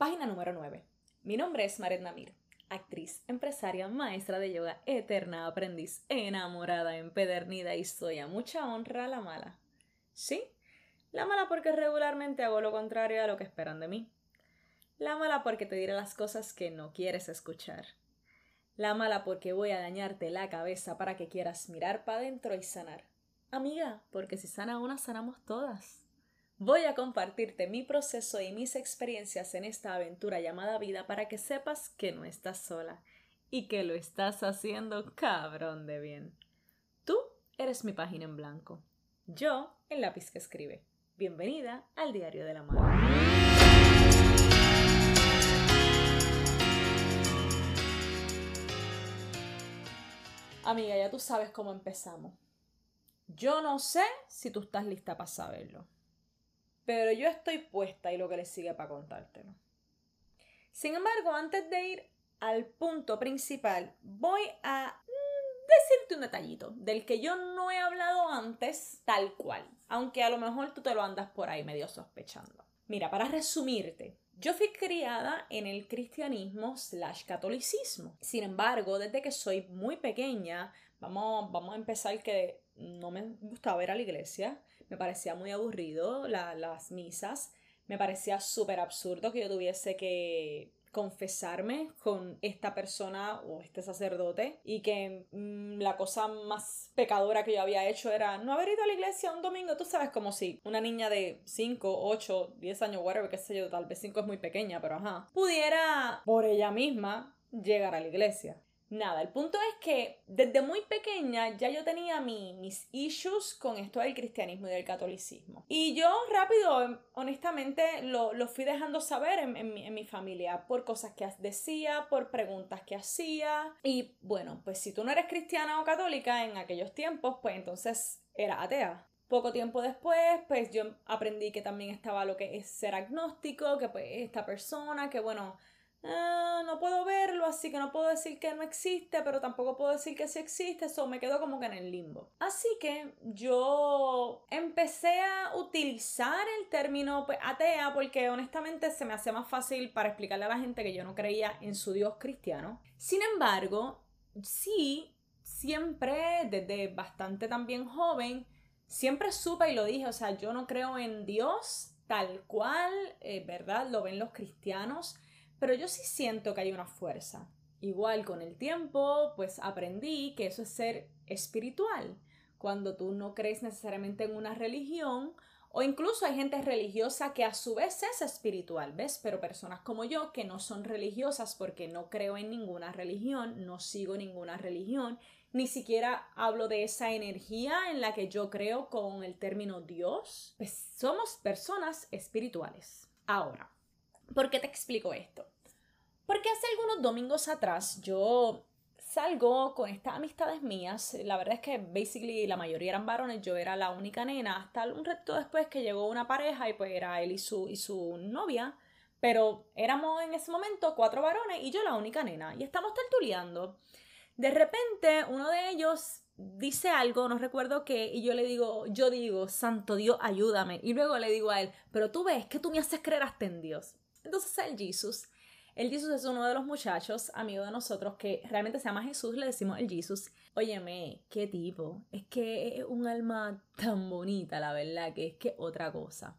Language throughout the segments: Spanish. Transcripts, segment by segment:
Página número 9. Mi nombre es Maret Namir, actriz, empresaria, maestra de yoga, eterna aprendiz, enamorada, empedernida y soy a mucha honra la mala. Sí, la mala porque regularmente hago lo contrario a lo que esperan de mí. La mala porque te diré las cosas que no quieres escuchar. La mala porque voy a dañarte la cabeza para que quieras mirar para adentro y sanar. Amiga, porque si sana una, sanamos todas. Voy a compartirte mi proceso y mis experiencias en esta aventura llamada vida para que sepas que no estás sola y que lo estás haciendo cabrón de bien. Tú eres mi página en blanco. Yo, el lápiz que escribe. Bienvenida al Diario de la Madre. Amiga, ya tú sabes cómo empezamos. Yo no sé si tú estás lista para saberlo pero yo estoy puesta y lo que le sigue para contártelo. Sin embargo, antes de ir al punto principal, voy a decirte un detallito del que yo no he hablado antes tal cual, aunque a lo mejor tú te lo andas por ahí medio sospechando. Mira, para resumirte, yo fui criada en el cristianismo slash catolicismo. Sin embargo, desde que soy muy pequeña, vamos, vamos a empezar que no me gustaba ir a la iglesia me parecía muy aburrido las misas, me parecía súper absurdo que yo tuviese que confesarme con esta persona o este sacerdote y que mm, la cosa más pecadora que yo había hecho era no haber ido a la iglesia un domingo, tú sabes como si una niña de 5, 8, 10 años, whatever, qué sé yo, tal vez 5 es muy pequeña, pero ajá, pudiera por ella misma llegar a la iglesia. Nada, el punto es que desde muy pequeña ya yo tenía mis issues con esto del cristianismo y del catolicismo. Y yo rápido, honestamente, lo, fui dejando saber en, mi, en, mi, familia por cosas que decía, por preguntas que hacía. Y bueno, pues si tú no eres cristiana o católica en aquellos tiempos, pues entonces era atea. Poco tiempo después, pues yo aprendí que también estaba lo que es ser agnóstico, que pues esta persona, que bueno, Ah, no puedo verlo, así que no puedo decir que no existe, pero tampoco puedo decir que sí existe, eso me quedo como que en el limbo. Así que yo empecé a utilizar el término pues, atea porque honestamente se me hacía más fácil para explicarle a la gente que yo no creía en su Dios cristiano. Sin embargo, sí, siempre, desde bastante también joven, siempre supe y lo dije, o sea, yo no creo en Dios tal cual, eh, ¿verdad? Lo ven los cristianos pero yo sí siento que hay una fuerza. Igual con el tiempo, pues aprendí que eso es ser espiritual. Cuando tú no crees necesariamente en una religión, o incluso hay gente religiosa que a su vez es espiritual, ¿ves? Pero personas como yo que no son religiosas porque no creo en ninguna religión, no sigo ninguna religión, ni siquiera hablo de esa energía en la que yo creo con el término Dios, pues somos personas espirituales. Ahora, ¿por qué te explico esto? Porque hace algunos domingos atrás yo salgo con estas amistades mías. La verdad es que basically la mayoría eran varones, yo era la única nena, hasta un reto después que llegó una pareja y pues era él y su, y su novia. Pero éramos en ese momento cuatro varones y yo la única nena. Y estamos tertuleando. De repente uno de ellos dice algo, no recuerdo qué, y yo le digo, yo digo, Santo Dios, ayúdame. Y luego le digo a él, pero tú ves que tú me haces creer hasta en Dios. Entonces el Jesús el Jesús es uno de los muchachos, amigo de nosotros, que realmente se llama Jesús, le decimos el Jesús. Óyeme, qué tipo. Es que es un alma tan bonita, la verdad, que es que otra cosa.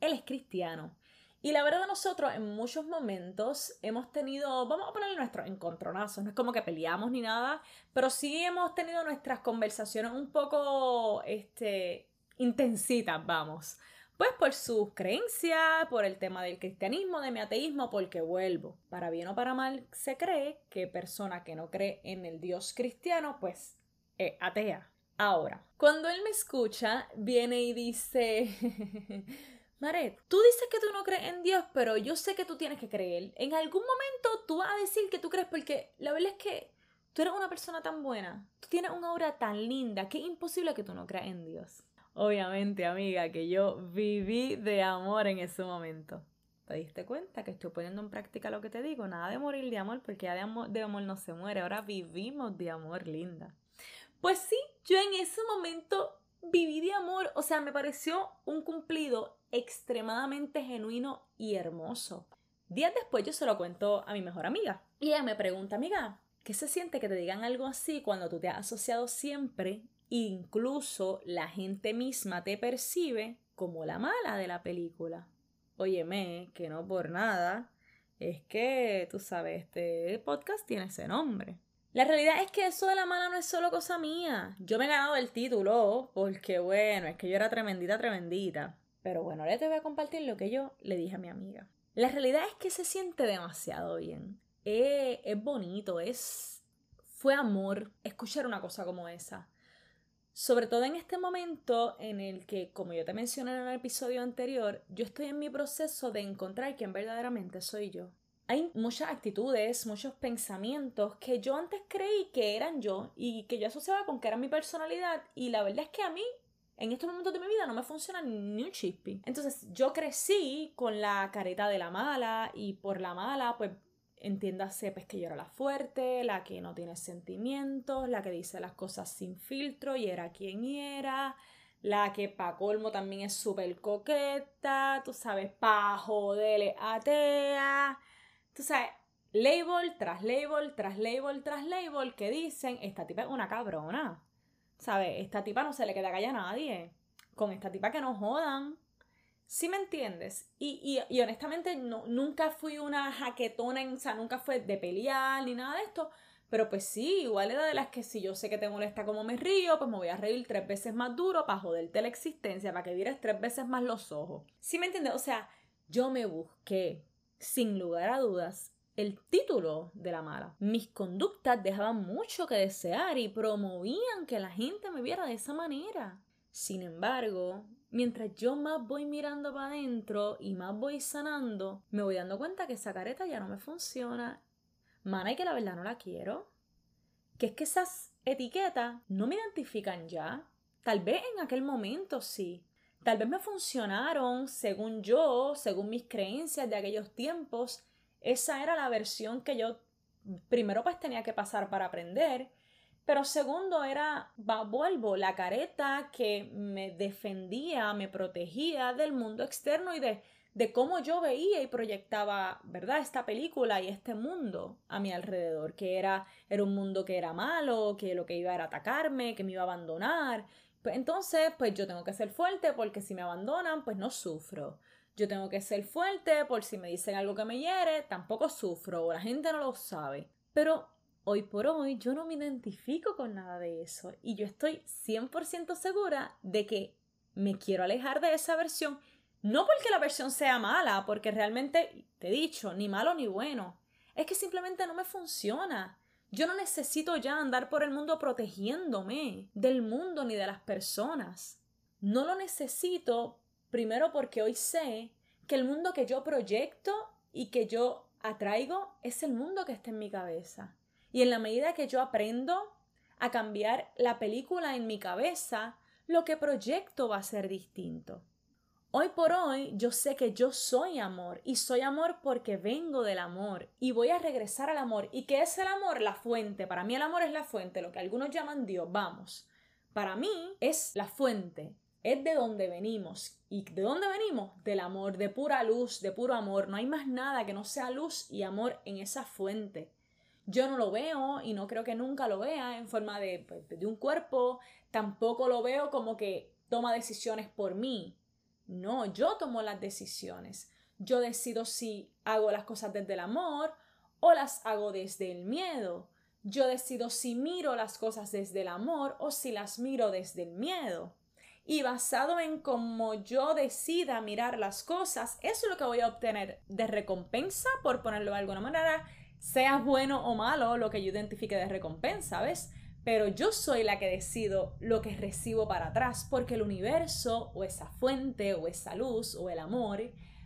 Él es cristiano. Y la verdad nosotros en muchos momentos hemos tenido, vamos a ponerle nuestros encontronazos, no es como que peleamos ni nada, pero sí hemos tenido nuestras conversaciones un poco, este, intensitas, vamos. Pues por sus creencias, por el tema del cristianismo, de mi ateísmo, porque vuelvo. Para bien o para mal, se cree que persona que no cree en el Dios cristiano, pues es atea. Ahora, cuando él me escucha, viene y dice, Maret, tú dices que tú no crees en Dios, pero yo sé que tú tienes que creer. En algún momento tú vas a decir que tú crees porque la verdad es que tú eres una persona tan buena, tú tienes una obra tan linda, que es imposible que tú no creas en Dios. Obviamente, amiga, que yo viví de amor en ese momento. ¿Te diste cuenta que estoy poniendo en práctica lo que te digo? Nada de morir de amor, porque ya de amor, de amor no se muere. Ahora vivimos de amor, linda. Pues sí, yo en ese momento viví de amor. O sea, me pareció un cumplido extremadamente genuino y hermoso. Días después yo se lo cuento a mi mejor amiga. Y ella me pregunta, amiga, ¿qué se siente que te digan algo así cuando tú te has asociado siempre? Incluso la gente misma te percibe como la mala de la película. Óyeme, que no por nada, es que, tú sabes, este podcast tiene ese nombre. La realidad es que eso de la mala no es solo cosa mía. Yo me he ganado el título porque, bueno, es que yo era tremendita, tremendita. Pero bueno, ahora te voy a compartir lo que yo le dije a mi amiga. La realidad es que se siente demasiado bien. Es, es bonito, es... Fue amor escuchar una cosa como esa. Sobre todo en este momento en el que, como yo te mencioné en el episodio anterior, yo estoy en mi proceso de encontrar quién verdaderamente soy yo. Hay muchas actitudes, muchos pensamientos que yo antes creí que eran yo y que yo asociaba con que era mi personalidad y la verdad es que a mí en estos momentos de mi vida no me funciona ni un chispi. Entonces yo crecí con la careta de la mala y por la mala pues entiéndase pues que yo era la fuerte, la que no tiene sentimientos, la que dice las cosas sin filtro y era quien era, la que pa' colmo también es súper coqueta, tú sabes, pa' joderle atea, tú sabes, label tras label tras label tras label que dicen, esta tipa es una cabrona, ¿sabes? Esta tipa no se le queda calla a nadie, con esta tipa que no jodan, ¿Sí me entiendes? Y, y, honestamente no, nunca fui una jaquetona, o sea, nunca fue de pelear ni nada de esto. Pero pues sí, igual era de las que si yo sé que te molesta como me río, pues me voy a reír tres veces más duro para joderte la existencia, para que vieras tres veces más los ojos. ¿Sí me entiendes? O sea, yo me busqué, sin lugar a dudas, el título de la mala. Mis conductas dejaban mucho que desear y promovían que la gente me viera de esa manera. Sin embargo, mientras yo más voy mirando para adentro y más voy sanando, me voy dando cuenta que esa careta ya no me funciona. Mana, y que la verdad no la quiero. Que es que esas etiquetas no me identifican ya. Tal vez en aquel momento sí. Tal vez me funcionaron según yo, según mis creencias de aquellos tiempos. Esa era la versión que yo primero pues tenía que pasar para aprender pero segundo era, vuelvo, la careta que me defendía, me protegía del mundo externo y de, de cómo yo veía y proyectaba, ¿verdad? Esta película y este mundo a mi alrededor, que era, era un mundo que era malo, que lo que iba era atacarme, que me iba a abandonar. Pues entonces, pues yo tengo que ser fuerte porque si me abandonan, pues no sufro. Yo tengo que ser fuerte por si me dicen algo que me hiere, tampoco sufro, o la gente no lo sabe. Pero hoy por hoy yo no me identifico con nada de eso y yo estoy 100% segura de que me quiero alejar de esa versión, no porque la versión sea mala, porque realmente, te he dicho, ni malo ni bueno, es que simplemente no me funciona. Yo no necesito ya andar por el mundo protegiéndome del mundo ni de las personas. No lo necesito primero porque hoy sé que el mundo que yo proyecto y que yo atraigo es el mundo que está en mi cabeza. Y en la medida que yo aprendo a cambiar la película en mi cabeza, lo que proyecto va a ser distinto. Hoy por hoy yo sé que yo soy amor y soy amor porque vengo del amor y voy a regresar al amor. ¿Y qué es el amor? La fuente. Para mí el amor es la fuente, lo que algunos llaman Dios. Vamos. Para mí es la fuente, es de donde venimos. ¿Y de dónde venimos? Del amor, de pura luz, de puro amor. No hay más nada que no sea luz y amor en esa fuente yo no lo veo y no creo que nunca lo vea en forma de, pues, de un cuerpo, tampoco lo veo como que toma decisiones por mí. No, yo tomo las decisiones. Yo decido si hago las cosas desde el amor o las hago desde el miedo. Yo decido si miro las cosas desde el amor o si las miro desde el miedo. Y basado en cómo yo decida mirar las cosas, eso es lo que voy a obtener de recompensa, por ponerlo de alguna manera, sea bueno o malo lo que yo identifique de recompensa, ¿ves? Pero yo soy la que decido lo que recibo para atrás, porque el universo o esa fuente o esa luz o el amor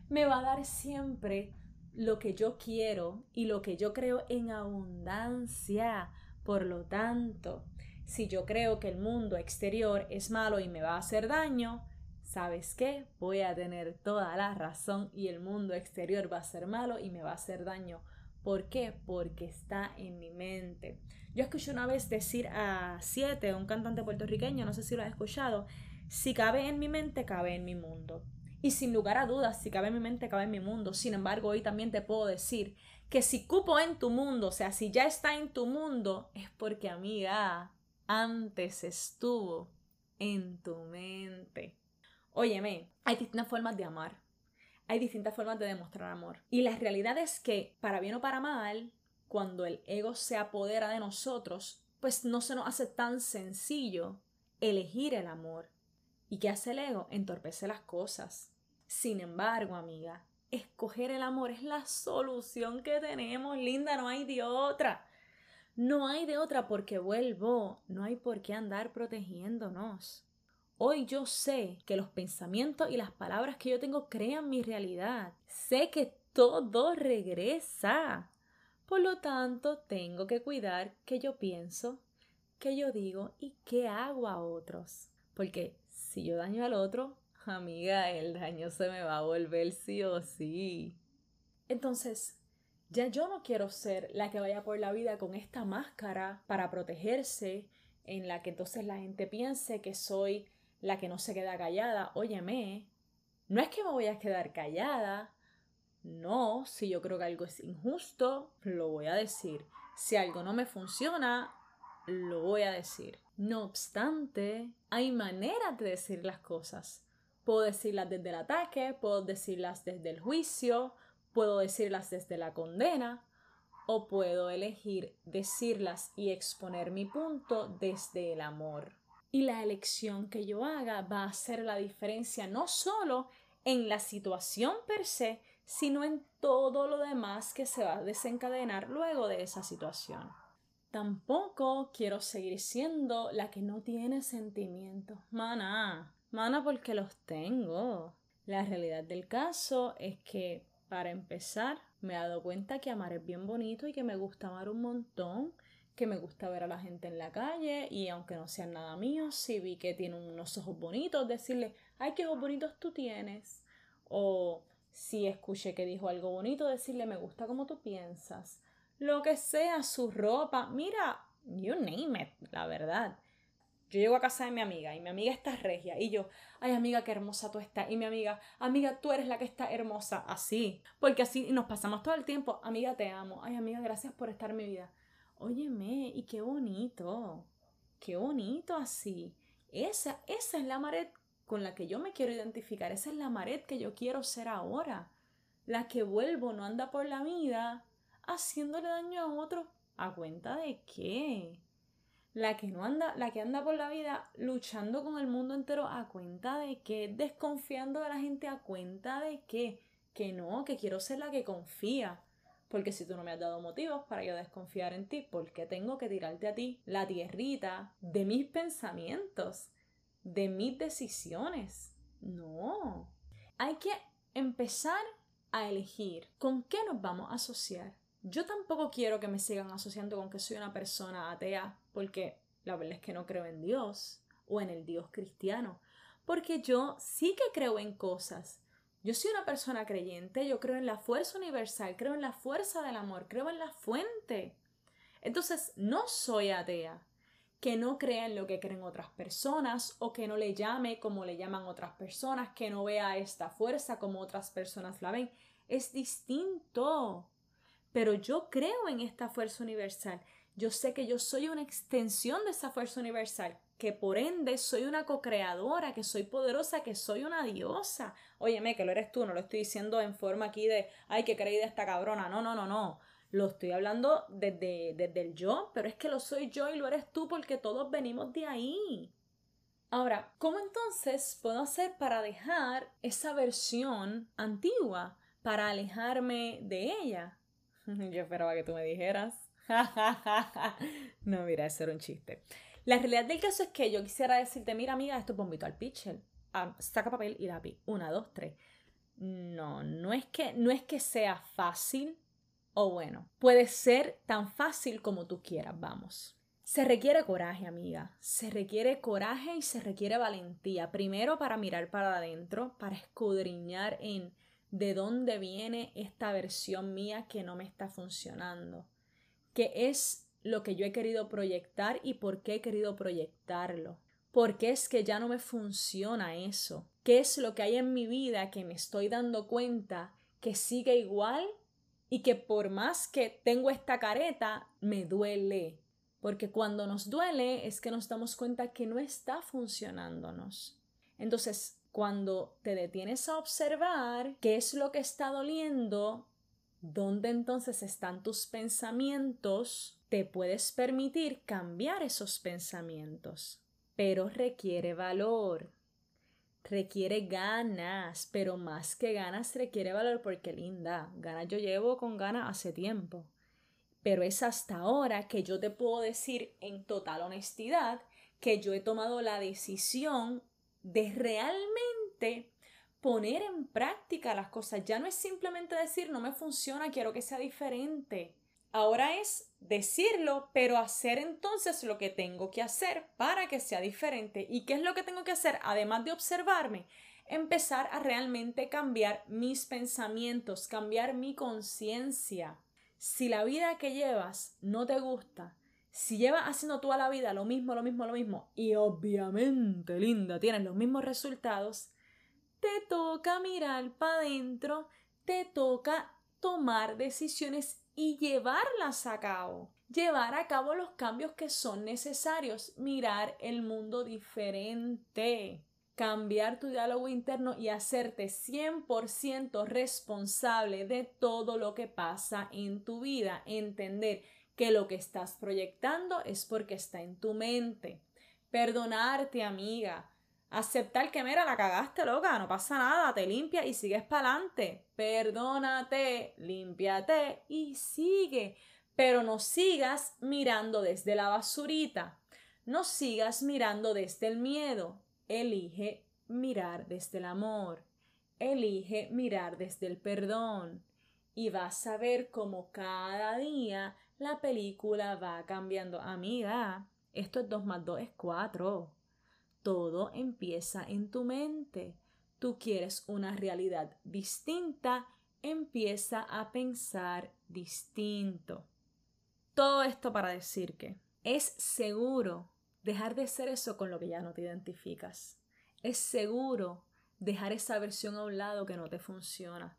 me va a dar siempre lo que yo quiero y lo que yo creo en abundancia. Por lo tanto, si yo creo que el mundo exterior es malo y me va a hacer daño, ¿sabes qué? Voy a tener toda la razón y el mundo exterior va a ser malo y me va a hacer daño. ¿Por qué? Porque está en mi mente. Yo escuché una vez decir a Siete, un cantante puertorriqueño, no sé si lo has escuchado, si cabe en mi mente, cabe en mi mundo. Y sin lugar a dudas, si cabe en mi mente, cabe en mi mundo. Sin embargo, hoy también te puedo decir que si cupo en tu mundo, o sea, si ya está en tu mundo, es porque, amiga, antes estuvo en tu mente. Óyeme, hay distintas formas de amar. Hay distintas formas de demostrar amor. Y la realidad es que, para bien o para mal, cuando el ego se apodera de nosotros, pues no se nos hace tan sencillo elegir el amor. ¿Y qué hace el ego? Entorpece las cosas. Sin embargo, amiga, escoger el amor es la solución que tenemos, linda, no hay de otra. No hay de otra porque vuelvo, no hay por qué andar protegiéndonos. Hoy yo sé que los pensamientos y las palabras que yo tengo crean mi realidad. Sé que todo regresa. Por lo tanto, tengo que cuidar que yo pienso, que yo digo y qué hago a otros. Porque si yo daño al otro, amiga, el daño se me va a volver sí o sí. Entonces, ya yo no quiero ser la que vaya por la vida con esta máscara para protegerse, en la que entonces la gente piense que soy la que no se queda callada. Óyeme, no es que me voy a quedar callada, no, si yo creo que algo es injusto, lo voy a decir. Si algo no me funciona, lo voy a decir. No obstante, hay maneras de decir las cosas. Puedo decirlas desde el ataque, puedo decirlas desde el juicio, puedo decirlas desde la condena, o puedo elegir decirlas y exponer mi punto desde el amor. Y la elección que yo haga va a hacer la diferencia no solo en la situación per se, sino en todo lo demás que se va a desencadenar luego de esa situación. Tampoco quiero seguir siendo la que no tiene sentimientos. Mana, mana porque los tengo. La realidad del caso es que, para empezar, me he dado cuenta que amar es bien bonito y que me gusta amar un montón, que me gusta ver a la gente en la calle y aunque no sean nada mío, si vi que tiene unos ojos bonitos, decirle, ay, qué ojos bonitos tú tienes. O si escuché que dijo algo bonito, decirle me gusta como tú piensas. Lo que sea, su ropa, mira, you name it, la verdad. Yo llego a casa de mi amiga y mi amiga está regia y yo, ay amiga, qué hermosa tú estás. Y mi amiga, amiga, tú eres la que está hermosa. Así, porque así nos pasamos todo el tiempo. Amiga, te amo. Ay amiga, gracias por estar en mi vida. Óyeme, y qué bonito. Qué bonito así. Esa, esa es la Maret con la que yo me quiero identificar. Esa es la Maret que yo quiero ser ahora. La que vuelvo, no anda por la vida haciéndole daño a otro. ¿A cuenta de qué? La que no anda, la que anda por la vida luchando con el mundo entero a cuenta de qué, desconfiando de la gente a cuenta de qué, que no, que quiero ser la que confía. Porque si tú no me has dado motivos para yo desconfiar en ti, ¿por qué tengo que tirarte a ti la tierrita de mis pensamientos? de mis decisiones. No. Hay que empezar a elegir con qué nos vamos a asociar. Yo tampoco quiero que me sigan asociando con que soy una persona atea, porque la verdad es que no creo en Dios o en el Dios cristiano, porque yo sí que creo en cosas. Yo soy una persona creyente, yo creo en la fuerza universal, creo en la fuerza del amor, creo en la fuente. Entonces, no soy atea, que no crea en lo que creen otras personas o que no le llame como le llaman otras personas, que no vea esta fuerza como otras personas la ven. Es distinto. Pero yo creo en esta fuerza universal. Yo sé que yo soy una extensión de esa fuerza universal, que por ende soy una co-creadora, que soy poderosa, que soy una diosa. Óyeme, que lo eres tú, no lo estoy diciendo en forma aquí de, ay, que creí de esta cabrona. No, no, no, no. Lo estoy hablando desde, desde el yo, pero es que lo soy yo y lo eres tú porque todos venimos de ahí. Ahora, ¿cómo entonces puedo hacer para dejar esa versión antigua, para alejarme de ella? Yo esperaba que tú me dijeras. no, mira, eso era un chiste. La realidad del caso es que yo quisiera decirte, mira amiga, esto es bombito al pitcher. Ah, saca papel y lápiz. Una, dos, tres. No, no es que, no es que sea fácil o bueno, puede ser tan fácil como tú quieras, vamos. Se requiere coraje, amiga. Se requiere coraje y se requiere valentía. Primero para mirar para adentro, para escudriñar en de dónde viene esta versión mía que no me está funcionando. ¿Qué es lo que yo he querido proyectar y por qué he querido proyectarlo? ¿Por qué es que ya no me funciona eso? qué es lo que hay en mi vida que me estoy dando cuenta que sigue igual y que por más que tengo esta careta, me duele. Porque cuando nos duele es que nos damos cuenta que no está funcionándonos. Entonces, cuando te detienes a observar qué es lo que está doliendo, dónde entonces están tus pensamientos, te puedes permitir cambiar esos pensamientos. Pero requiere valor, requiere ganas, pero más que ganas requiere valor porque linda, ganas yo llevo con ganas hace tiempo. Pero es hasta ahora que yo te puedo decir en total honestidad que yo he tomado la decisión de realmente poner en práctica las cosas. Ya no es simplemente decir no me funciona, quiero que sea diferente. Ahora es decirlo, pero hacer entonces lo que tengo que hacer para que sea diferente. ¿Y qué es lo que tengo que hacer? Además de observarme, empezar a realmente cambiar mis pensamientos, cambiar mi conciencia. Si la vida que llevas no te gusta, si llevas haciendo toda la vida lo mismo, lo mismo, lo mismo, y obviamente, linda, tienes los mismos resultados, te toca mirar para adentro, te toca tomar decisiones y llevarlas a cabo. Llevar a cabo los cambios que son necesarios, mirar el mundo diferente, cambiar tu diálogo interno y hacerte 100% responsable de todo lo que pasa en tu vida, entender que lo que estás proyectando es porque está en tu mente. Perdonarte, amiga. Aceptar que, mira, la cagaste, loca, no pasa nada, te limpia y sigues para adelante. Perdónate, límpiate y sigue. Pero no sigas mirando desde la basurita. No sigas mirando desde el miedo. Elige mirar desde el amor. Elige mirar desde el perdón. Y vas a ver cómo cada día la película va cambiando. Amiga, esto es 2 más 2 es 4. Todo empieza en tu mente. Tú quieres una realidad distinta, empieza a pensar distinto. Todo esto para decir que es seguro dejar de ser eso con lo que ya no te identificas. Es seguro dejar esa versión a un lado que no te funciona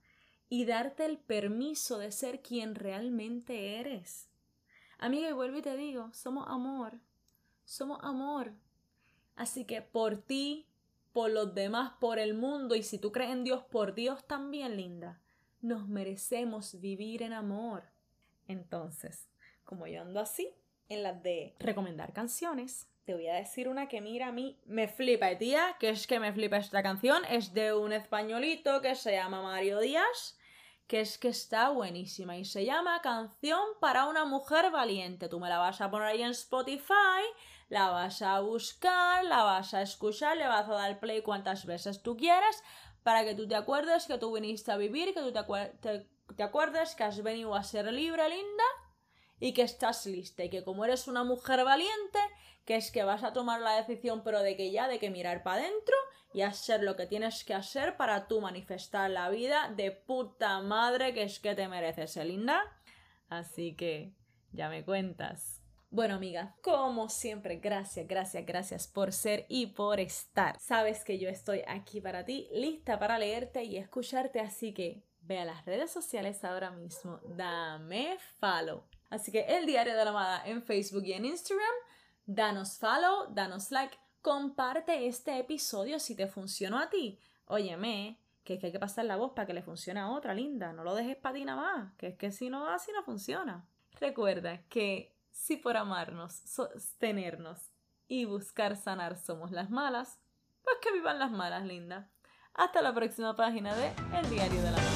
y darte el permiso de ser quien realmente eres. Amiga, y vuelvo y te digo, somos amor. Somos amor. Así que por ti, por los demás, por el mundo, y si tú crees en Dios, por Dios también, linda, nos merecemos vivir en amor. Entonces, como yo ando así, en las de recomendar canciones, te voy a decir una que mira a mí me flipa, tía, que es que me flipa esta canción, es de un españolito que se llama Mario Díaz que es que está buenísima y se llama Canción para una mujer valiente. Tú me la vas a poner ahí en Spotify, la vas a buscar, la vas a escuchar, le vas a dar play cuantas veces tú quieras para que tú te acuerdes que tú viniste a vivir, que tú te, te acuerdes que has venido a ser libre, linda, y que estás lista y que como eres una mujer valiente, que es que vas a tomar la decisión pero de que ya, de que mirar para adentro y hacer lo que tienes que hacer para tú manifestar la vida de puta madre que es que te mereces, ¿eh, linda? Así que ya me cuentas. Bueno, amiga, como siempre, gracias, gracias, gracias por ser y por estar. Sabes que yo estoy aquí para ti, lista para leerte y escucharte, así que ve a las redes sociales ahora mismo, dame follow. Así que el diario de la amada en Facebook y en Instagram, danos follow, danos like comparte este episodio si te funcionó a ti. Óyeme, que es que hay que pasar la voz para que le funcione a otra, linda. No lo dejes para ti nada más, que es que si no, así no funciona. Recuerda que si por amarnos, sostenernos y buscar sanar somos las malas, pues que vivan las malas, linda. Hasta la próxima página de El Diario de la.